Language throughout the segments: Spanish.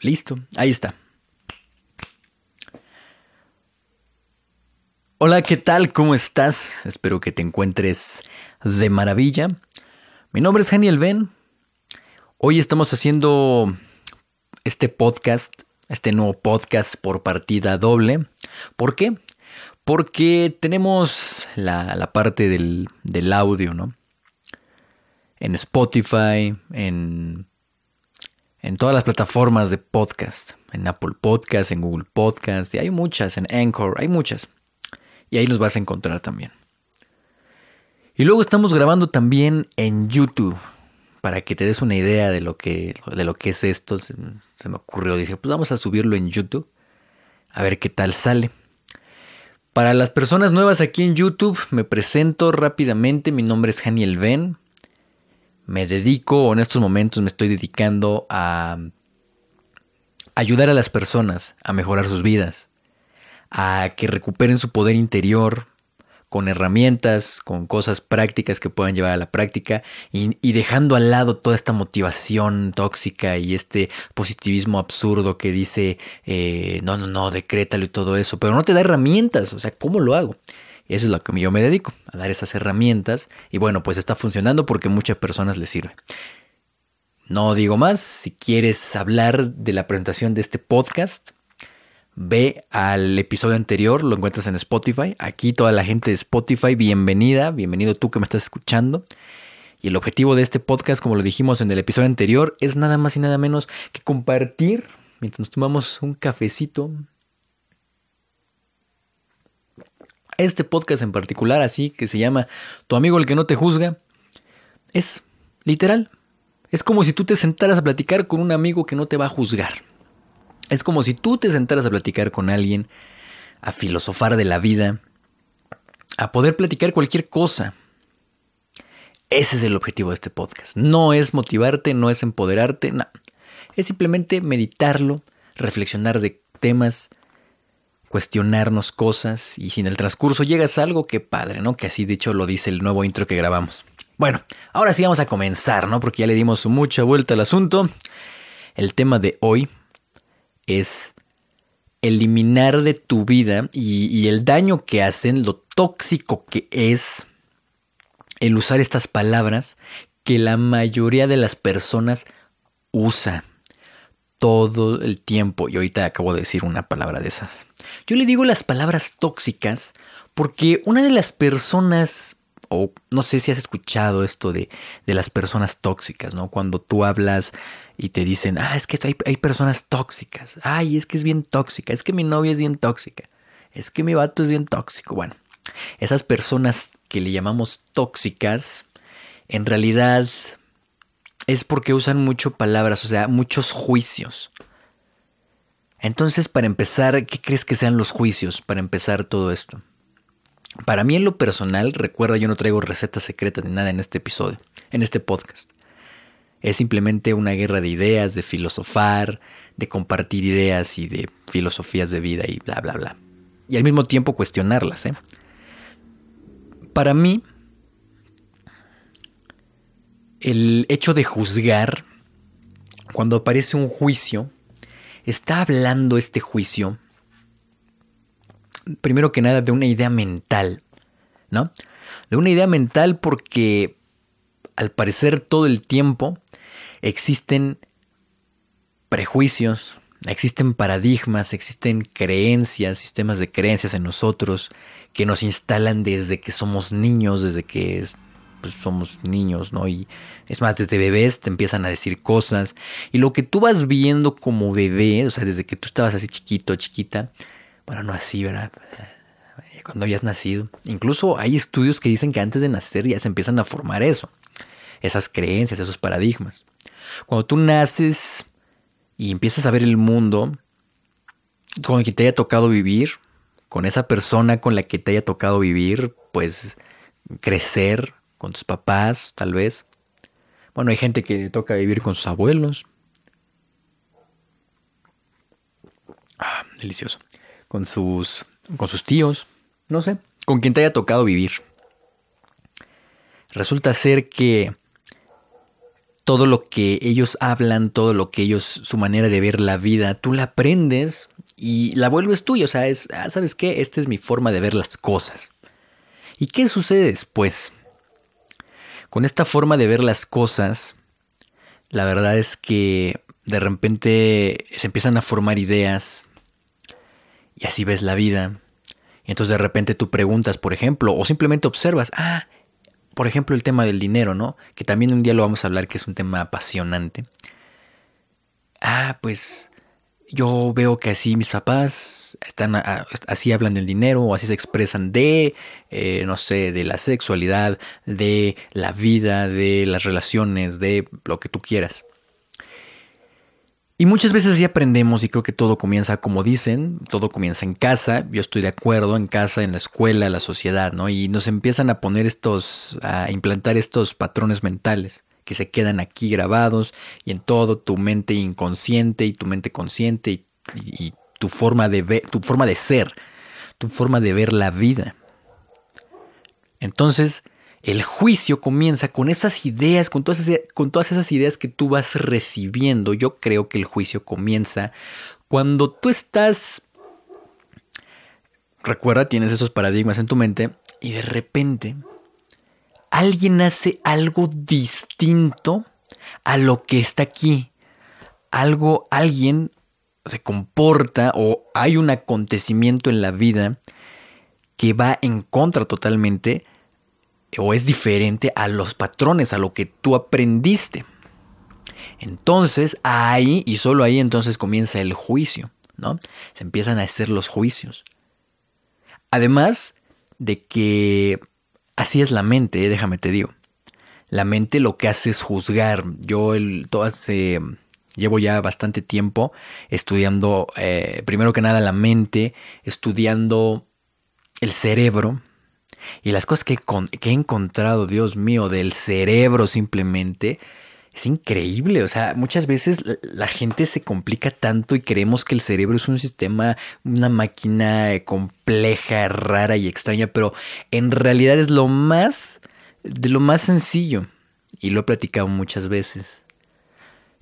Listo, ahí está. Hola, ¿qué tal? ¿Cómo estás? Espero que te encuentres de maravilla. Mi nombre es Daniel Ben. Hoy estamos haciendo este podcast, este nuevo podcast por partida doble. ¿Por qué? Porque tenemos la, parte del, del audio, ¿no? En Spotify, en en todas las plataformas de podcast, en Apple Podcast, en Google Podcast, y hay muchas, en Anchor, hay muchas. Y ahí los vas a encontrar también. Y luego estamos grabando también en YouTube, para que te des una idea de lo que, de lo que es esto. Se, me ocurrió, dije, pues vamos a subirlo en YouTube, a ver qué tal sale. Para las personas nuevas aquí en YouTube, me presento rápidamente. Mi nombre es Janiel Ben me dedico, o en estos momentos me estoy dedicando a ayudar a las personas a mejorar sus vidas, a que recuperen su poder interior con herramientas, con cosas prácticas que puedan llevar a la práctica y, dejando al lado toda esta motivación tóxica y este positivismo absurdo que dice, eh, no, no, no, decrétalo y todo eso, pero no te da herramientas, o sea, ¿cómo lo hago? Eso es lo que yo me dedico, a dar esas herramientas. Y bueno, pues está funcionando porque muchas personas les sirve. No digo más, si quieres hablar de la presentación de este podcast, ve al episodio anterior, lo encuentras en Spotify. Aquí toda la gente de Spotify, bienvenida, bienvenido tú que me estás escuchando. Y el objetivo de este podcast, como lo dijimos en el episodio anterior, es nada más y nada menos que compartir, mientras nos tomamos un cafecito, este podcast en particular, así que se llama Tu amigo el que no te juzga, es literal. Es como si tú te sentaras a platicar con un amigo que no te va a juzgar. Es como si tú te sentaras a platicar con alguien, a filosofar de la vida, a poder platicar cualquier cosa. Ese es el objetivo de este podcast. No es motivarte, no es empoderarte, no. Es simplemente meditarlo, reflexionar de temas cuestionarnos cosas y si en el transcurso llegas a algo, qué padre, ¿no? Que así de hecho lo dice el nuevo intro que grabamos. Bueno, ahora sí vamos a comenzar, ¿no? Porque ya le dimos mucha vuelta al asunto. El tema de hoy es eliminar de tu vida y el daño que hacen, lo tóxico que es el usar estas palabras que la mayoría de las personas usa todo el tiempo. Y ahorita acabo de decir una palabra de esas. Yo le digo las palabras tóxicas porque una de las personas, o no sé si has escuchado esto de, de las personas tóxicas, ¿no? Cuando tú hablas y te dicen, ah, es que hay, hay personas tóxicas. Ay, es que es bien tóxica. Es que mi novia es bien tóxica. Es que mi vato es bien tóxico. Bueno, esas personas que le llamamos tóxicas, en realidad es porque usan mucho palabras, o sea, muchos juicios. Entonces, para empezar, ¿qué crees que sean los juicios para empezar todo esto? Para mí en lo personal, recuerda, yo no traigo recetas secretas ni nada en este episodio, en este podcast. Es simplemente una guerra de ideas, de filosofar, de compartir ideas y de filosofías de vida y bla, bla, bla. Y al mismo tiempo cuestionarlas. ¿eh? Para mí, el hecho de juzgar, cuando aparece un juicio, está hablando este juicio, primero que nada, de una idea mental, ¿no? De una idea mental porque al parecer todo el tiempo existen prejuicios, existen paradigmas, existen creencias, sistemas de creencias en nosotros que nos instalan desde que somos niños, desde que pues, somos niños, ¿no? Y es más, desde bebés te empiezan a decir cosas. Y lo que tú vas viendo como bebé, o sea, desde que tú estabas así chiquito, chiquita, bueno, no así, ¿verdad? Eh, cuando habías nacido. Incluso hay estudios que dicen que antes de nacer ya se empiezan a formar eso. Esas creencias, esos paradigmas. Cuando tú naces y empiezas a ver el mundo con que te haya tocado vivir, con esa persona con la que te haya tocado vivir, pues crecer, con tus papás, tal vez. Bueno, hay gente que le toca vivir con sus abuelos. Ah, delicioso. Con sus, con sus tíos, no sé, con quien te haya tocado vivir. Resulta ser que todo lo que ellos hablan, todo lo que ellos, su manera de ver la vida, tú la aprendes y la vuelves tuya. O sea, es, ah, ¿sabes qué? Esta es mi forma de ver las cosas. ¿Y qué sucede después? Con esta forma de ver las cosas, la verdad es que de repente se empiezan a formar ideas y así ves la vida. Y entonces de repente tú preguntas, por ejemplo, o simplemente observas, ah, por ejemplo, el tema del dinero, ¿no? Que también un día lo vamos a hablar, que es un tema apasionante. Ah, pues yo veo que así mis papás están así hablan del dinero o así se expresan de, eh, no sé, de la sexualidad, de la vida, de las relaciones, de lo que tú quieras. Y muchas veces sí aprendemos y creo que todo comienza como dicen, todo comienza en casa, yo estoy de acuerdo, en casa, en la escuela, en la sociedad, ¿no? Y nos empiezan a poner estos, a implantar estos patrones mentales que se quedan aquí grabados y en todo tu mente inconsciente y tu mente consciente y, tu forma de ver, tu forma de ser, tu forma de ver la vida. Entonces, el juicio comienza con esas ideas, con todas, con todas esas ideas que tú vas recibiendo. Yo creo que el juicio comienza cuando tú estás... Recuerda, tienes esos paradigmas en tu mente y de repente alguien hace algo distinto a lo que está aquí. Algo, alguien se comporta o hay un acontecimiento en la vida que va en contra totalmente o es diferente a los patrones, a lo que tú aprendiste. Entonces ahí y solo ahí entonces comienza el juicio, ¿no? Se empiezan a hacer los juicios. Además de que así es la mente, ¿eh? déjame te digo. La mente lo que hace es juzgar. Yo el, todo hace, llevo ya bastante tiempo estudiando, eh, primero que nada, la mente, estudiando el cerebro, y las cosas que, he encontrado, Dios mío, del cerebro simplemente, es increíble. O sea, muchas veces la gente se complica tanto y creemos que el cerebro es un sistema, una máquina compleja, rara y extraña, pero en realidad es lo más, de lo más sencillo. Y lo he platicado muchas veces.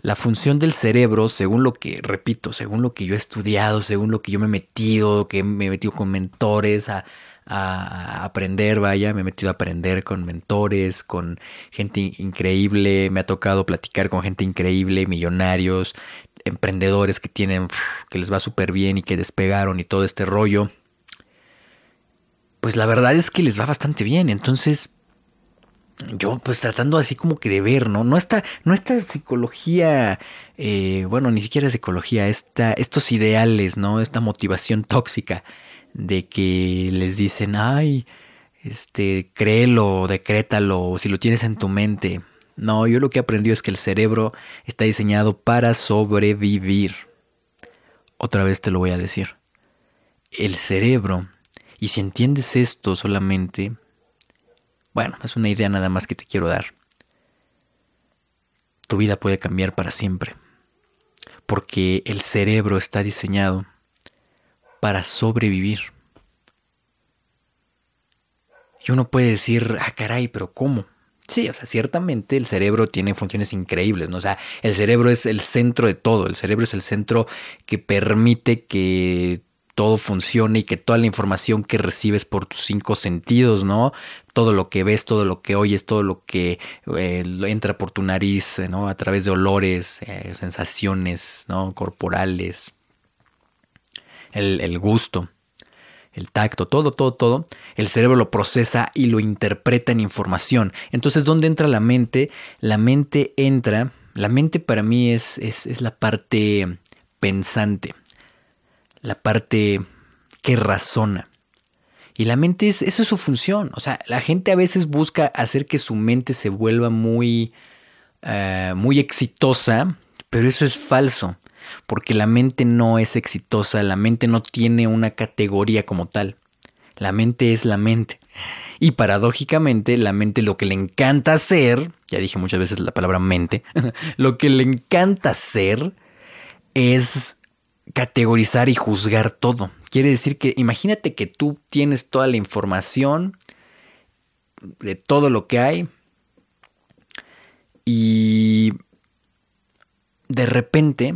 La función del cerebro, según lo que, repito, según lo que yo he estudiado, según lo que yo me he metido, que me he metido con mentores, a, a aprender, vaya, me he metido a aprender con mentores, con gente increíble, me ha tocado platicar con gente increíble, millonarios, emprendedores que tienen, que les va súper bien y que despegaron y todo este rollo. Pues la verdad es que les va bastante bien, entonces yo pues tratando así como que de ver, ¿no? No esta, no esta psicología, eh, bueno, ni siquiera psicología, esta, estos ideales, ¿no? Esta motivación tóxica de que les dicen, ay, este, créelo, decrétalo, si lo tienes en tu mente. No, yo lo que he aprendido es que el cerebro está diseñado para sobrevivir. Otra vez te lo voy a decir. El cerebro, y si entiendes esto solamente, bueno, es una idea nada más que te quiero dar. Tu vida puede cambiar para siempre. Porque el cerebro está diseñado para sobrevivir. Y uno puede decir, ah, caray, pero ¿cómo? Sí, o sea, ciertamente el cerebro tiene funciones increíbles, ¿no? O sea, el cerebro es el centro de todo, el cerebro es el centro que permite que todo funcione y que toda la información que recibes por tus cinco sentidos, ¿no? Todo lo que ves, todo lo que oyes, todo lo que eh, entra por tu nariz, ¿no? A través de olores, eh, sensaciones, ¿no? Corporales, el, gusto, el tacto, todo, todo, todo, el cerebro lo procesa y lo interpreta en información. Entonces, ¿dónde entra la mente? La mente entra, la mente para mí es, es, la parte pensante, la parte que razona. Y la mente es, esa es su función. O sea, la gente a veces busca hacer que su mente se vuelva muy, eh, muy exitosa, pero eso es falso porque la mente no es exitosa, la mente no tiene una categoría como tal. La mente es la mente. Y paradójicamente, la mente lo que le encanta hacer, ya dije muchas veces la palabra mente, lo que le encanta hacer es categorizar y juzgar todo. Quiere decir que imagínate que tú tienes toda la información de todo lo que hay y de repente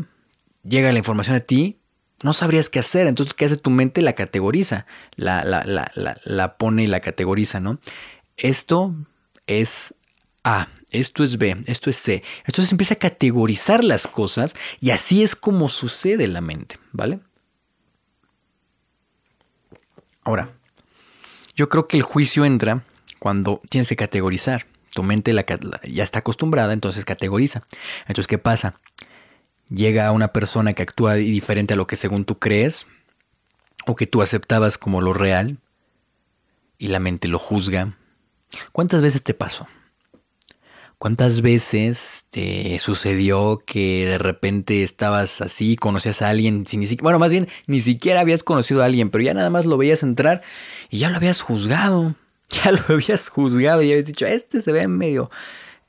llega la información a ti, no sabrías qué hacer. Entonces, ¿qué hace tu mente? La categoriza, la, la, la, la, pone y la categoriza, ¿no? Esto es A, esto es B, esto es C. Entonces empieza a categorizar las cosas y así es como sucede la mente, ¿vale? Ahora, yo creo que el juicio entra cuando tienes que categorizar. Tu mente ya está acostumbrada, entonces categoriza. Entonces, ¿qué pasa? Llega una persona que actúa diferente a lo que según tú crees o que tú aceptabas como lo real y la mente lo juzga. ¿Cuántas veces te pasó? ¿Cuántas veces te sucedió que de repente estabas así, conocías a alguien, sin ni siquiera, bueno, más bien ni siquiera habías conocido a alguien, pero ya nada más lo veías entrar y ya lo habías juzgado, ya lo habías juzgado y habías dicho, este se ve medio,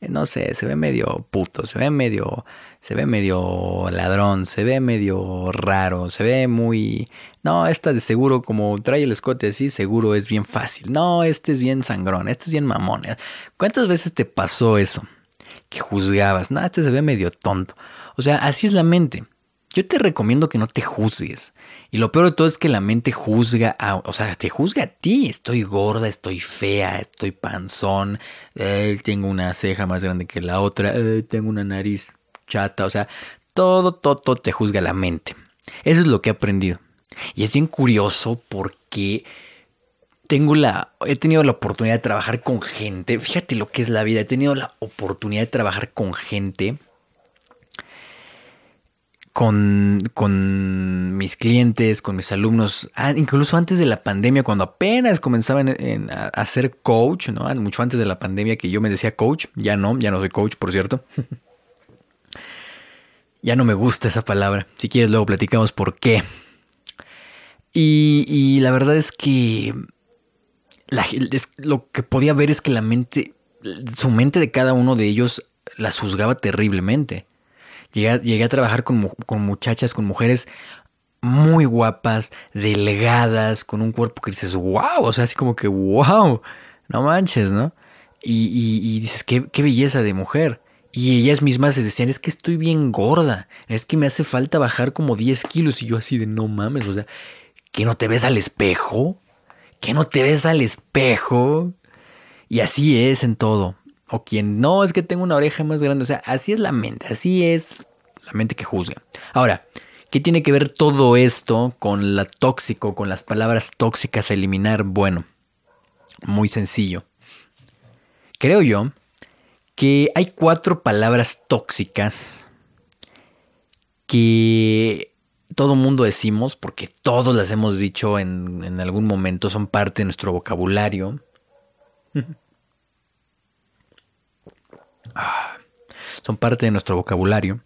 no sé, se ve medio puto, se ve medio, se ve medio ladrón, se ve medio raro, se ve muy... No, esta de seguro como trae el escote así, seguro es bien fácil. No, este es bien sangrón, este es bien mamón. ¿Cuántas veces te pasó eso? Que juzgabas, no, este se ve medio tonto. O sea, así es la mente. Yo te recomiendo que no te juzgues. Y lo peor de todo es que la mente juzga a, o sea, te juzga a ti. Estoy gorda, estoy fea, estoy panzón, eh, tengo una ceja más grande que la otra, eh, tengo una nariz chata, o sea, todo, todo, te juzga la mente. Eso es lo que he aprendido. Y es bien curioso porque tengo la, he tenido la oportunidad de trabajar con gente. Fíjate lo que es la vida. He tenido la oportunidad de trabajar con gente. Con, con mis clientes, con mis alumnos, ah, incluso antes de la pandemia, cuando apenas comenzaban a, ser coach, ¿no? mucho antes de la pandemia que yo me decía coach, ya no, ya no soy coach, por cierto. Ya no me gusta esa palabra. Si quieres, luego platicamos por qué. Y, la verdad es que lo que podía ver es que la mente, su mente de cada uno de ellos las juzgaba terriblemente. Llegué, a trabajar con, con, muchachas, con mujeres muy guapas, delgadas, con un cuerpo que dices, wow, o sea, así como que, wow, no manches, ¿no? Y, dices, qué, qué belleza de mujer. Y ellas mismas se decían, es que estoy bien gorda, es que me hace falta bajar como 10 kilos. Y yo así de, no mames, o sea, que no te ves al espejo, que no te ves al espejo. Y así es en todo. O quien no, es que tengo una oreja más grande. O sea, así es la mente, así es la mente que juzga. Ahora, ¿qué tiene que ver todo esto con la tóxico, con las palabras tóxicas a eliminar? Bueno, muy sencillo. Creo yo que hay cuatro palabras tóxicas que todo mundo decimos, porque todos las hemos dicho en, algún momento, son parte de nuestro vocabulario. Ah, son parte de nuestro vocabulario.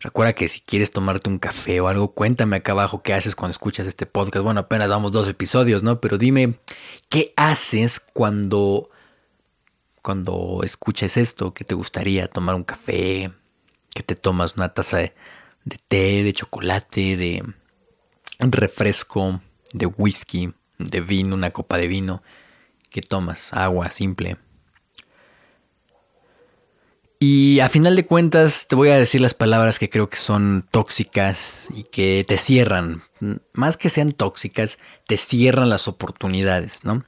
Recuerda que si quieres tomarte un café o algo, cuéntame acá abajo qué haces cuando escuchas este podcast. Bueno, apenas damos dos episodios, ¿no? Pero dime, ¿qué haces cuando cuando escuches esto, que te gustaría tomar un café, que te tomas una taza de, té, de chocolate, de un refresco, de whisky, de vino, una copa de vino, que tomas agua simple. Y a final de cuentas te voy a decir las palabras que creo que son tóxicas y que te cierran. Más que sean tóxicas, te cierran las oportunidades, ¿no?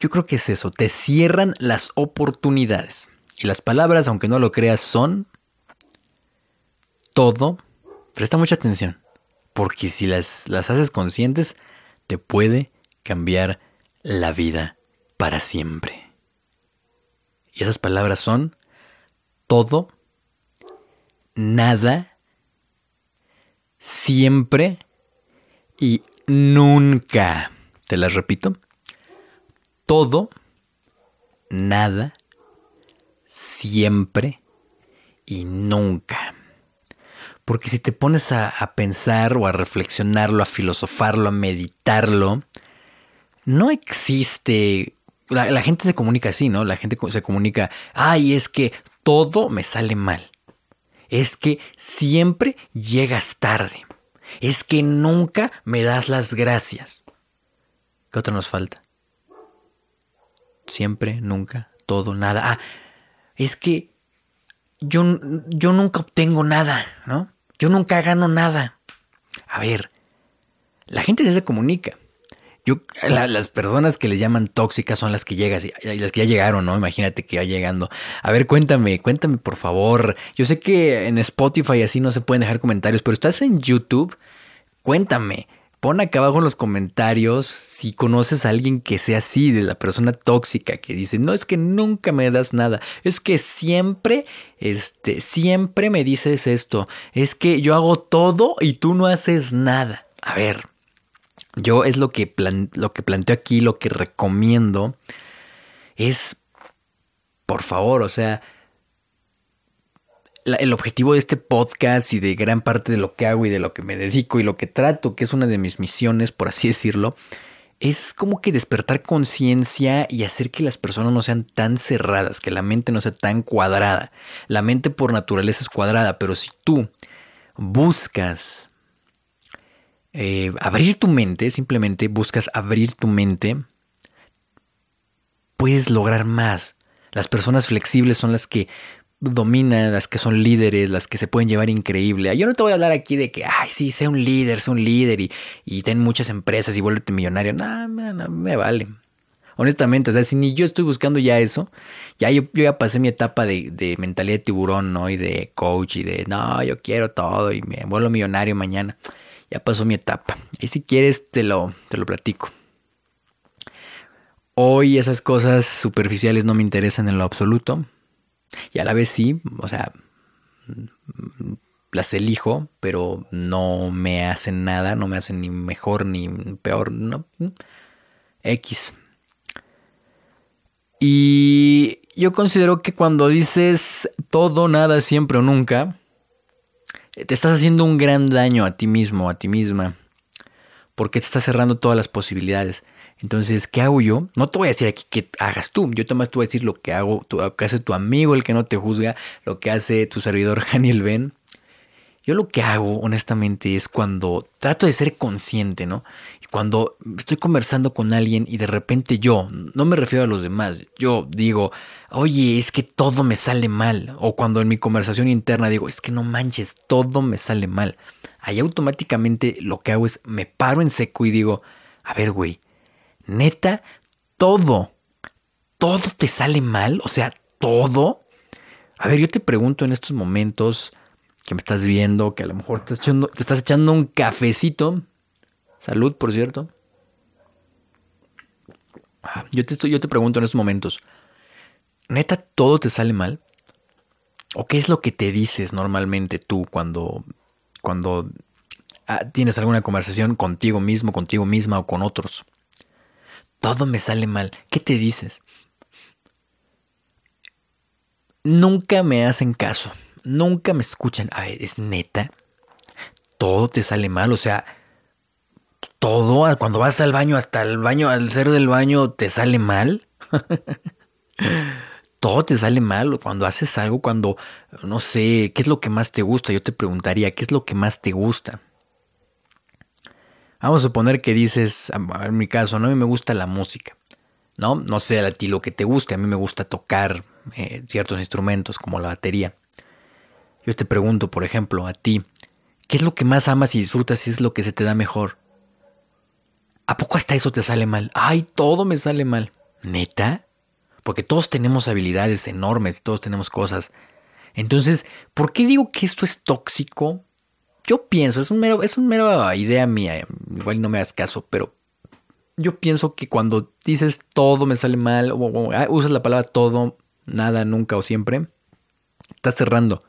Yo creo que es eso, te cierran las oportunidades. Y las palabras, aunque no lo creas, son todo. Presta mucha atención, porque si las, las haces conscientes, te puede cambiar la vida para siempre. Y esas palabras son todo, nada, siempre y nunca. Te las repito todo, nada, siempre y nunca. Porque si te pones a, pensar o a reflexionarlo, a filosofarlo, a meditarlo, no existe... La, la, gente se comunica así, ¿no? La gente se comunica, ay, es que todo me sale mal. Es que siempre llegas tarde. Es que nunca me das las gracias. ¿Qué otra nos falta? siempre, nunca, todo, nada. Ah, es que yo, yo nunca obtengo nada, ¿no? Yo nunca gano nada. A ver, la gente se comunica. Las personas que les llaman tóxicas son las que llegas y, las que ya llegaron, ¿no? Imagínate que va llegando. A ver, cuéntame, cuéntame por favor. Yo sé que en Spotify así no se pueden dejar comentarios, pero estás en YouTube, cuéntame. Pon acá abajo en los comentarios si conoces a alguien que sea así, de la persona tóxica que dice, no es que nunca me das nada, es que siempre, este, siempre me dices esto, es que yo hago todo y tú no haces nada. A ver, yo es lo que, lo que planteo aquí, lo que recomiendo, es, por favor, o sea, el objetivo de este podcast y de gran parte de lo que hago y de lo que me dedico y lo que trato, que es una de mis misiones, por así decirlo, es como que despertar conciencia y hacer que las personas no sean tan cerradas, que la mente no sea tan cuadrada. La mente por naturaleza es cuadrada, pero si tú buscas eh, abrir tu mente, simplemente buscas abrir tu mente, puedes lograr más. Las personas flexibles son las que dominan, las que son líderes, las que se pueden llevar increíble. Yo no te voy a hablar aquí de que, ay, sí, sé un líder, sé un líder y, y ten muchas empresas y vuélvete millonario. No, no, me vale. Honestamente, o sea, si ni yo estoy buscando ya eso, ya yo, ya pasé mi etapa de, de, mentalidad de tiburón, ¿no? Y de coach y de, no, yo quiero todo y me vuelvo millonario mañana. Ya pasó mi etapa. Y si quieres, te lo, te lo platico. Hoy esas cosas superficiales no me interesan en lo absoluto. Y a la vez sí, o sea, las elijo, pero no me hacen nada, no me hacen ni mejor ni peor, no. X. Y yo considero que cuando dices todo, nada, siempre o nunca, te estás haciendo un gran daño a ti mismo, a ti misma, porque te estás cerrando todas las posibilidades. Entonces, ¿qué hago yo? No te voy a decir aquí qué hagas tú. Yo más te voy a decir lo que hago, lo que hace tu amigo, el que no te juzga, lo que hace tu servidor Daniel Ben. Yo lo que hago, honestamente, es cuando trato de ser consciente, ¿no? Y cuando estoy conversando con alguien y de repente yo, no me refiero a los demás, yo digo, oye, es que todo me sale mal. O cuando en mi conversación interna digo, es que no manches, todo me sale mal. Ahí automáticamente lo que hago es me paro en seco y digo, a ver, güey, neta, todo, todo te sale mal, o sea, todo. A ver, yo te pregunto en estos momentos que me estás viendo, que a lo mejor te estás echando, un cafecito. Salud, por cierto. Yo te, estoy, yo te pregunto en estos momentos, ¿neta todo te sale mal? ¿O qué es lo que te dices normalmente tú cuando, cuando ah, tienes alguna conversación contigo mismo, contigo misma o con otros? todo me sale mal. ¿Qué te dices? Nunca me hacen caso, nunca me escuchan. A ver, es neta. Todo te sale mal, o sea, todo, cuando vas al baño, hasta el baño, al ser del baño, te sale mal. todo te sale mal cuando haces algo, cuando, no sé, ¿qué es lo que más te gusta? Yo te preguntaría, ¿qué es lo que más te gusta? Vamos a suponer que dices, en mi caso, ¿no? a mí me gusta la música, ¿no? No sé a ti lo que te guste, a mí me gusta tocar eh, ciertos instrumentos como la batería. Yo te pregunto, por ejemplo, a ti, ¿qué es lo que más amas y disfrutas y es lo que se te da mejor? ¿A poco hasta eso te sale mal? Ay, todo me sale mal. ¿Neta? Porque todos tenemos habilidades enormes, todos tenemos cosas. Entonces, ¿por qué digo que esto es tóxico? yo pienso, es un mero, es un mero idea mía, igual no me hagas caso, pero yo pienso que cuando dices todo me sale mal, o, ah, usas la palabra todo, nada, nunca o siempre, estás cerrando.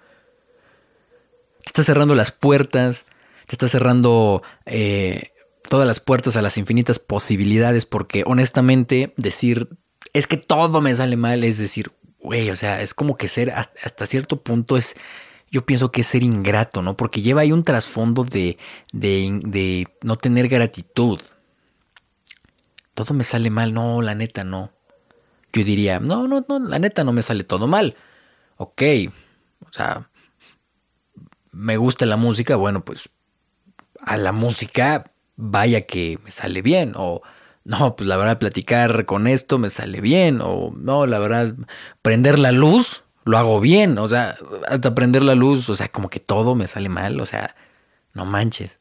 Te estás cerrando las puertas, te estás cerrando eh, todas las puertas a las infinitas posibilidades, porque honestamente decir es que todo me sale mal es decir, güey, o sea, es como que ser hasta cierto punto es yo pienso que es ser ingrato, ¿no? Porque lleva ahí un trasfondo de, de, no tener gratitud. Todo me sale mal, no, la neta no. Yo diría, no, no, no, la neta no me sale todo mal. Ok, o sea, me gusta la música, bueno, pues a la música vaya que me sale bien. O no, pues la verdad platicar con esto me sale bien. O no, la verdad prender la luz lo hago bien, o sea, hasta prender la luz, o sea, como que todo me sale mal, o sea, no manches.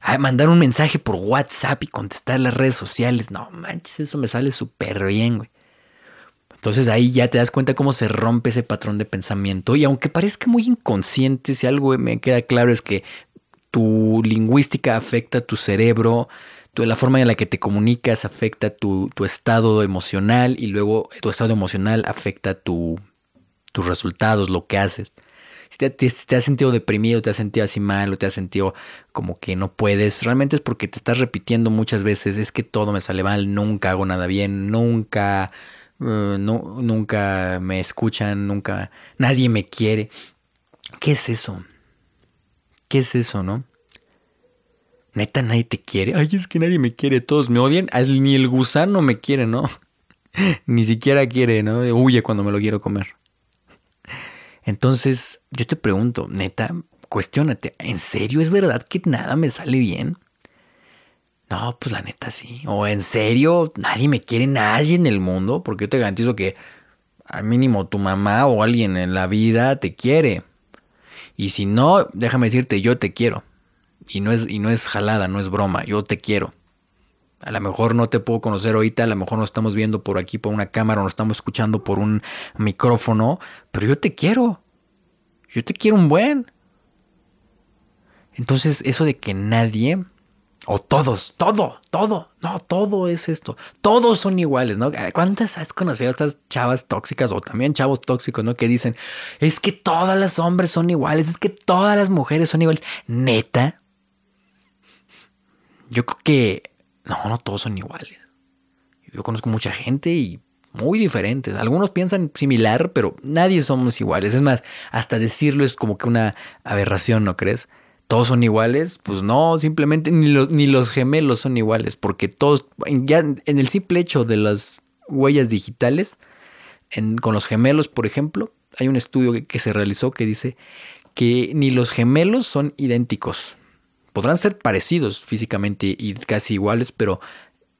Ah, mandar un mensaje por WhatsApp y contestar las redes sociales, no manches, eso me sale súper bien, güey. Entonces ahí ya te das cuenta cómo se rompe ese patrón de pensamiento. Y aunque parezca muy inconsciente, si algo me queda claro es que tu lingüística afecta tu cerebro, la forma en la que te comunicas afecta tu, tu estado emocional y luego tu estado emocional afecta tu, tus resultados, lo que haces. Si te, te, has sentido deprimido, te has sentido así mal o te has sentido como que no puedes, realmente es porque te estás repitiendo muchas veces, es que todo me sale mal, nunca hago nada bien, nunca eh, no, nunca me escuchan, nunca nadie me quiere. ¿Qué es eso? ¿Qué es eso, no? Neta, nadie te quiere. Ay, es que nadie me quiere, todos me odian. Ni el gusano me quiere, ¿no? Ni siquiera quiere, ¿no? Huye cuando me lo quiero comer. Entonces, yo te pregunto, neta, cuestionate, ¿en serio es verdad que nada me sale bien? No, pues la neta sí. O en serio, nadie me quiere, nadie en el mundo, porque yo te garantizo que al mínimo tu mamá o alguien en la vida te quiere. Y si no, déjame decirte, yo te quiero. Y no es, y no es jalada, no es broma, yo te quiero. A lo mejor no te puedo conocer ahorita, a lo mejor nos estamos viendo por aquí por una cámara o nos estamos escuchando por un micrófono, pero yo te quiero. Yo te quiero un buen. Entonces, eso de que nadie o todos, todo, todo, no, todo es esto. Todos son iguales, ¿no? ¿Cuántas has conocido estas chavas tóxicas o también chavos tóxicos, ¿no? Que dicen, es que todas las hombres son iguales, es que todas las mujeres son iguales. Neta. Yo creo que, no, no todos son iguales. Yo conozco mucha gente y muy diferentes. Algunos piensan similar, pero nadie somos iguales. Es más, hasta decirlo es como que una aberración, ¿no crees? Todos son iguales, pues no, simplemente ni los, ni los gemelos son iguales, porque todos, ya en el simple hecho de las huellas digitales, con los gemelos, por ejemplo, hay un estudio que se realizó que dice que ni los gemelos son idénticos. Podrán ser parecidos físicamente y casi iguales, pero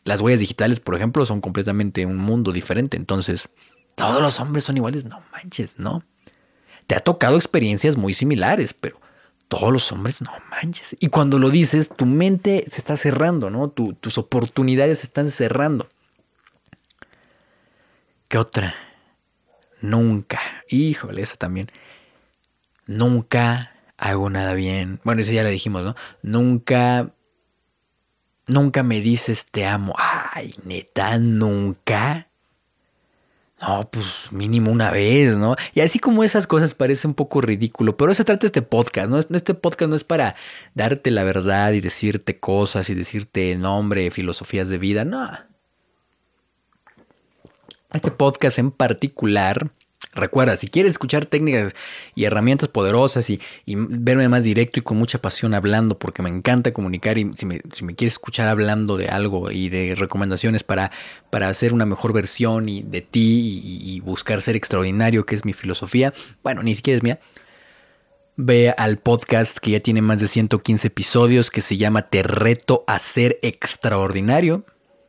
las huellas digitales, por ejemplo, son completamente un mundo diferente. Entonces, todos los hombres son iguales. No manches, ¿no? Te ha tocado experiencias muy similares, pero todos los hombres, no manches. Y cuando lo dices, tu mente se está cerrando, ¿no? tus oportunidades se están cerrando. ¿Qué otra? Nunca. Híjole, esa también. Nunca hago nada bien. Bueno, esa ya la dijimos, ¿no? Nunca. Nunca me dices te amo. Ay, neta, nunca. No, pues mínimo una vez, ¿no? Y así como esas cosas parece un poco ridículo, pero eso trata este podcast, ¿no? Este podcast no es para darte la verdad y decirte cosas y decirte nombre, filosofías de vida, no. Este podcast en particular Recuerda, si quieres escuchar técnicas y herramientas poderosas y, verme más directo y con mucha pasión hablando, porque me encanta comunicar y si me, quieres escuchar hablando de algo y de recomendaciones para, para hacer una mejor versión y de ti y, buscar ser extraordinario, que es mi filosofía, bueno, ni siquiera es mía, ve al podcast que ya tiene más de 115 episodios que se llama Te reto a ser extraordinario.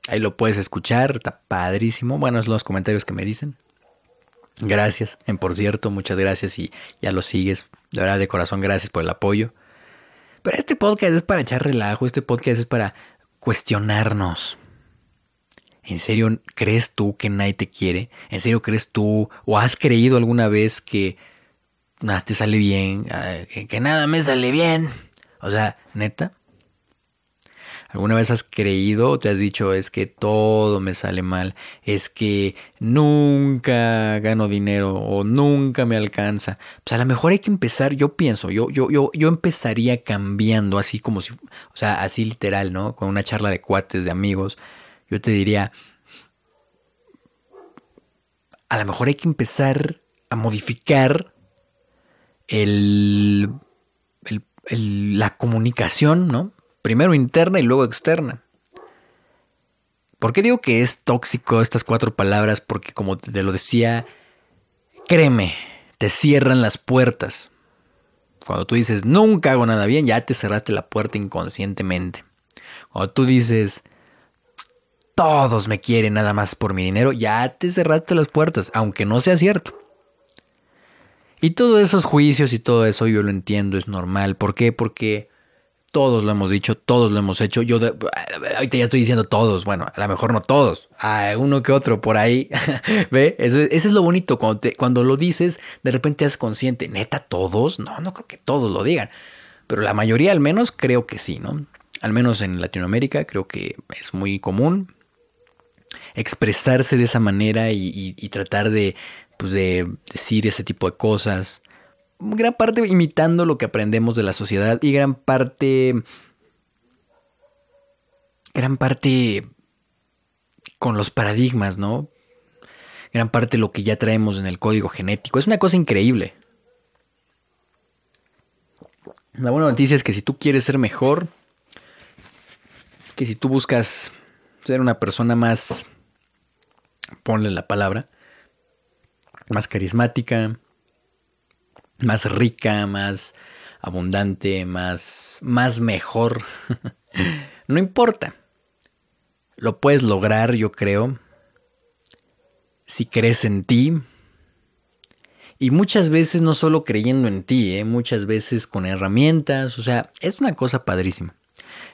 Ahí lo puedes escuchar, está padrísimo. Bueno, es los comentarios que me dicen. Gracias, en por cierto, muchas gracias y ya lo sigues. De verdad, de corazón, gracias por el apoyo. Pero este podcast es para echar relajo, este podcast es para cuestionarnos. ¿En serio crees tú que nadie te quiere? ¿En serio crees tú o has creído alguna vez que nada te sale bien, ah, que nada me sale bien? O sea, neta, ¿Alguna vez has creído o te has dicho es que todo me sale mal? Es que nunca gano dinero o nunca me alcanza. Pues a lo mejor hay que empezar, yo pienso, yo, yo, yo, yo empezaría cambiando así como si, o sea, así literal, ¿no? Con una charla de cuates, de amigos. Yo te diría, a lo mejor hay que empezar a modificar el, la comunicación, ¿no? Primero interna y luego externa. ¿Por qué digo que es tóxico estas cuatro palabras? Porque como te lo decía, créeme, te cierran las puertas. Cuando tú dices, nunca hago nada bien, ya te cerraste la puerta inconscientemente. Cuando tú dices, todos me quieren nada más por mi dinero, ya te cerraste las puertas, aunque no sea cierto. Y todos esos juicios y todo eso yo lo entiendo, es normal. ¿Por qué? Porque todos lo hemos dicho, todos lo hemos hecho. Yo ahorita ya estoy diciendo todos, bueno, a lo mejor no todos, a uno que otro por ahí. ¿Ve? Eso, es lo bonito, cuando, cuando lo dices, de repente es consciente. ¿Neta todos? No, no creo que todos lo digan. Pero la mayoría al menos creo que sí, ¿no? Al menos en Latinoamérica creo que es muy común expresarse de esa manera y, tratar de, pues de decir ese tipo de cosas. Gran parte imitando lo que aprendemos de la sociedad y gran parte... Gran parte con los paradigmas, ¿no? Gran parte lo que ya traemos en el código genético. Es una cosa increíble. La buena noticia es que si tú quieres ser mejor, que si tú buscas ser una persona más, ponle la palabra, más carismática, más rica, más abundante, más, más mejor, no importa. Lo puedes lograr, yo creo, si crees en ti, y muchas veces no solo creyendo en ti, ¿eh? muchas veces con herramientas, o sea, es una cosa padrísima.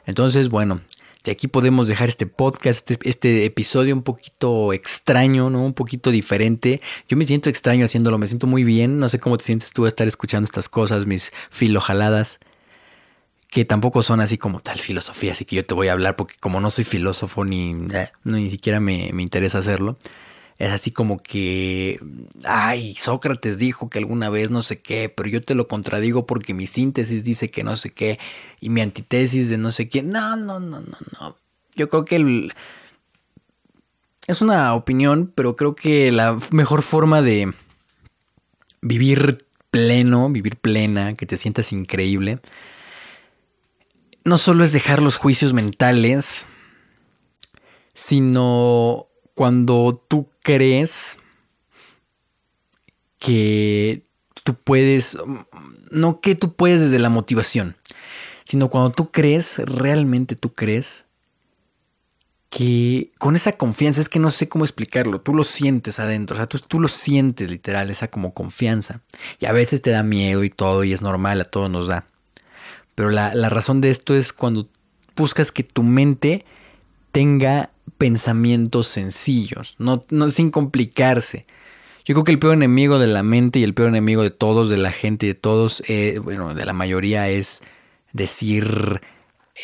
Entonces, bueno, si aquí podemos dejar este podcast, este, este, episodio un poquito extraño, ¿no? Un poquito diferente. Yo me siento extraño haciéndolo, me siento muy bien. No sé cómo te sientes tú a estar escuchando estas cosas, mis filojaladas, que tampoco son así como tal filosofía, así que yo te voy a hablar porque como no soy filósofo ni, eh, ni siquiera me, me interesa hacerlo es así como que, ay, Sócrates dijo que alguna vez no sé qué, pero yo te lo contradigo porque mi síntesis dice que no sé qué y mi antitesis de no sé qué. No, no, no, no, no. Yo creo que el... es una opinión, pero creo que la mejor forma de vivir pleno, vivir plena, que te sientas increíble, no solo es dejar los juicios mentales, sino cuando tú crees que tú puedes, no que tú puedes desde la motivación, sino cuando tú crees, realmente tú crees que con esa confianza, es que no sé cómo explicarlo, tú lo sientes adentro, o sea, tú, lo sientes literal, esa como confianza. Y a veces te da miedo y todo, y es normal, a todos nos da. Pero la, la razón de esto es cuando buscas que tu mente tenga pensamientos sencillos, no, no sin complicarse. Yo creo que el peor enemigo de la mente y el peor enemigo de todos, de la gente y de todos, eh, bueno, de la mayoría es decir,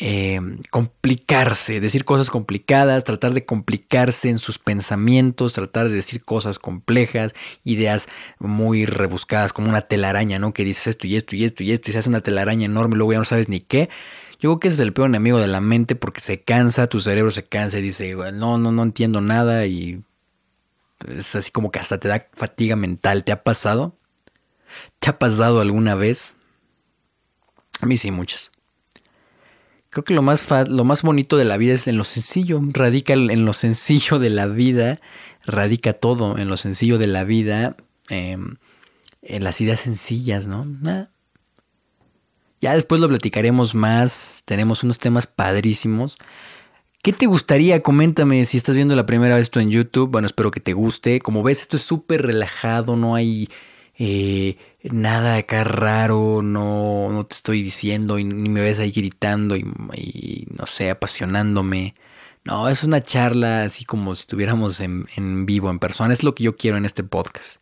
eh, complicarse, decir cosas complicadas, tratar de complicarse en sus pensamientos, tratar de decir cosas complejas, ideas muy rebuscadas, como una telaraña, ¿no? Que dices esto y esto y esto y esto y se hace una telaraña enorme, luego ya no sabes ni qué. Yo creo que ese es el peor enemigo de la mente porque se cansa, tu cerebro se cansa y dice, no, no, no entiendo nada y es así como que hasta te da fatiga mental. ¿Te ha pasado? ¿Te ha pasado alguna vez? A mí sí, muchas. Creo que lo más, lo más bonito de la vida es en lo sencillo. Radica en lo sencillo de la vida. Radica todo en lo sencillo de la vida. Em, en las ideas sencillas, ¿no? Nada. Ya después lo platicaremos más. Tenemos unos temas padrísimos. ¿Qué te gustaría? Coméntame si estás viendo la primera vez esto en YouTube. Bueno, espero que te guste. Como ves, esto es súper relajado. No hay eh, nada acá raro. No, no te estoy diciendo y ni me ves ahí gritando y, no sé, apasionándome. No, es una charla así como si estuviéramos en, en vivo, en persona. Es lo que yo quiero en este podcast.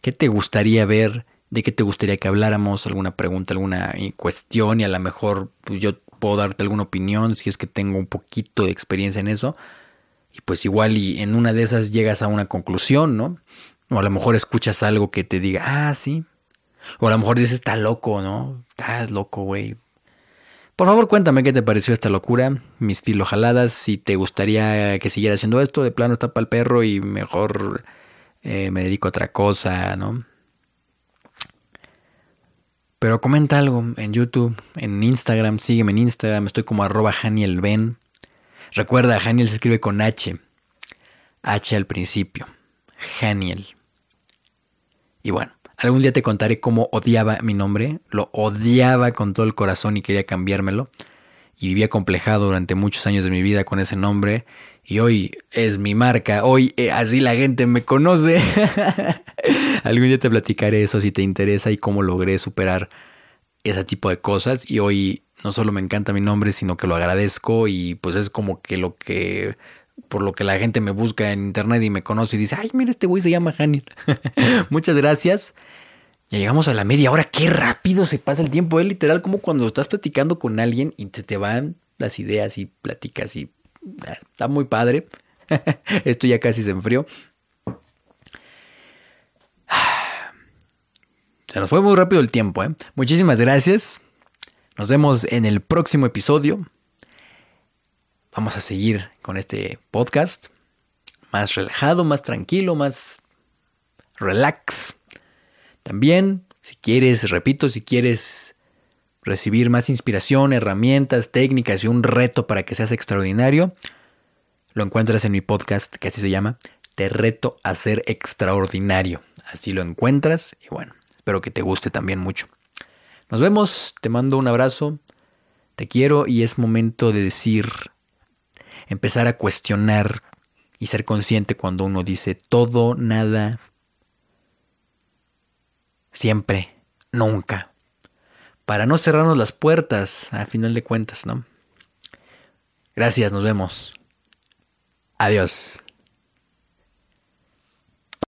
¿Qué te gustaría ver? De qué te gustaría que habláramos, alguna pregunta, alguna cuestión y a lo mejor pues, yo puedo darte alguna opinión si es que tengo un poquito de experiencia en eso. Y pues igual y en una de esas llegas a una conclusión, ¿no? O a lo mejor escuchas algo que te diga, ah, sí. O a lo mejor dices, está loco, ¿no? Estás loco, güey. Por favor, cuéntame qué te pareció esta locura, mis filojaladas, si te gustaría que siguiera haciendo esto, de plano está para el perro y mejor eh, me dedico a otra cosa, ¿no? Pero comenta algo en YouTube, en Instagram, sígueme en Instagram, estoy como arroba Ben. Recuerda, Haniel se escribe con H. H al principio. Haniel. Y bueno, algún día te contaré cómo odiaba mi nombre. Lo odiaba con todo el corazón y quería cambiármelo. y vivía complejado durante muchos años de mi vida con ese nombre y hoy es mi marca, hoy eh, así la gente me conoce. Algún día te platicaré eso si te interesa y cómo logré superar ese tipo de cosas y hoy no solo me encanta mi nombre, sino que lo agradezco y pues es como que lo que por lo que la gente me busca en internet y me conoce y dice, ay, mira, este güey se llama Hanil. Muchas gracias. Ya llegamos a la media hora, qué rápido se pasa el tiempo, es literal como cuando estás platicando con alguien y se te van las ideas y platicas y está muy padre. Esto ya casi se enfrió. Se nos fue muy rápido el tiempo, ¿eh? Muchísimas gracias. Nos vemos en el próximo episodio. Vamos a seguir con este podcast más relajado, más tranquilo, más relax. También, si quieres, repito, si quieres recibir más inspiración, herramientas, técnicas y un reto para que seas extraordinario, lo encuentras en mi podcast que así se llama, Te reto a ser extraordinario. Así lo encuentras y bueno, espero que te guste también mucho. Nos vemos, te mando un abrazo, te quiero y es momento de decir, empezar a cuestionar y ser consciente cuando uno dice todo, nada, siempre, nunca, para no cerrarnos las puertas a final de cuentas, ¿no? Gracias, nos vemos. Adiós.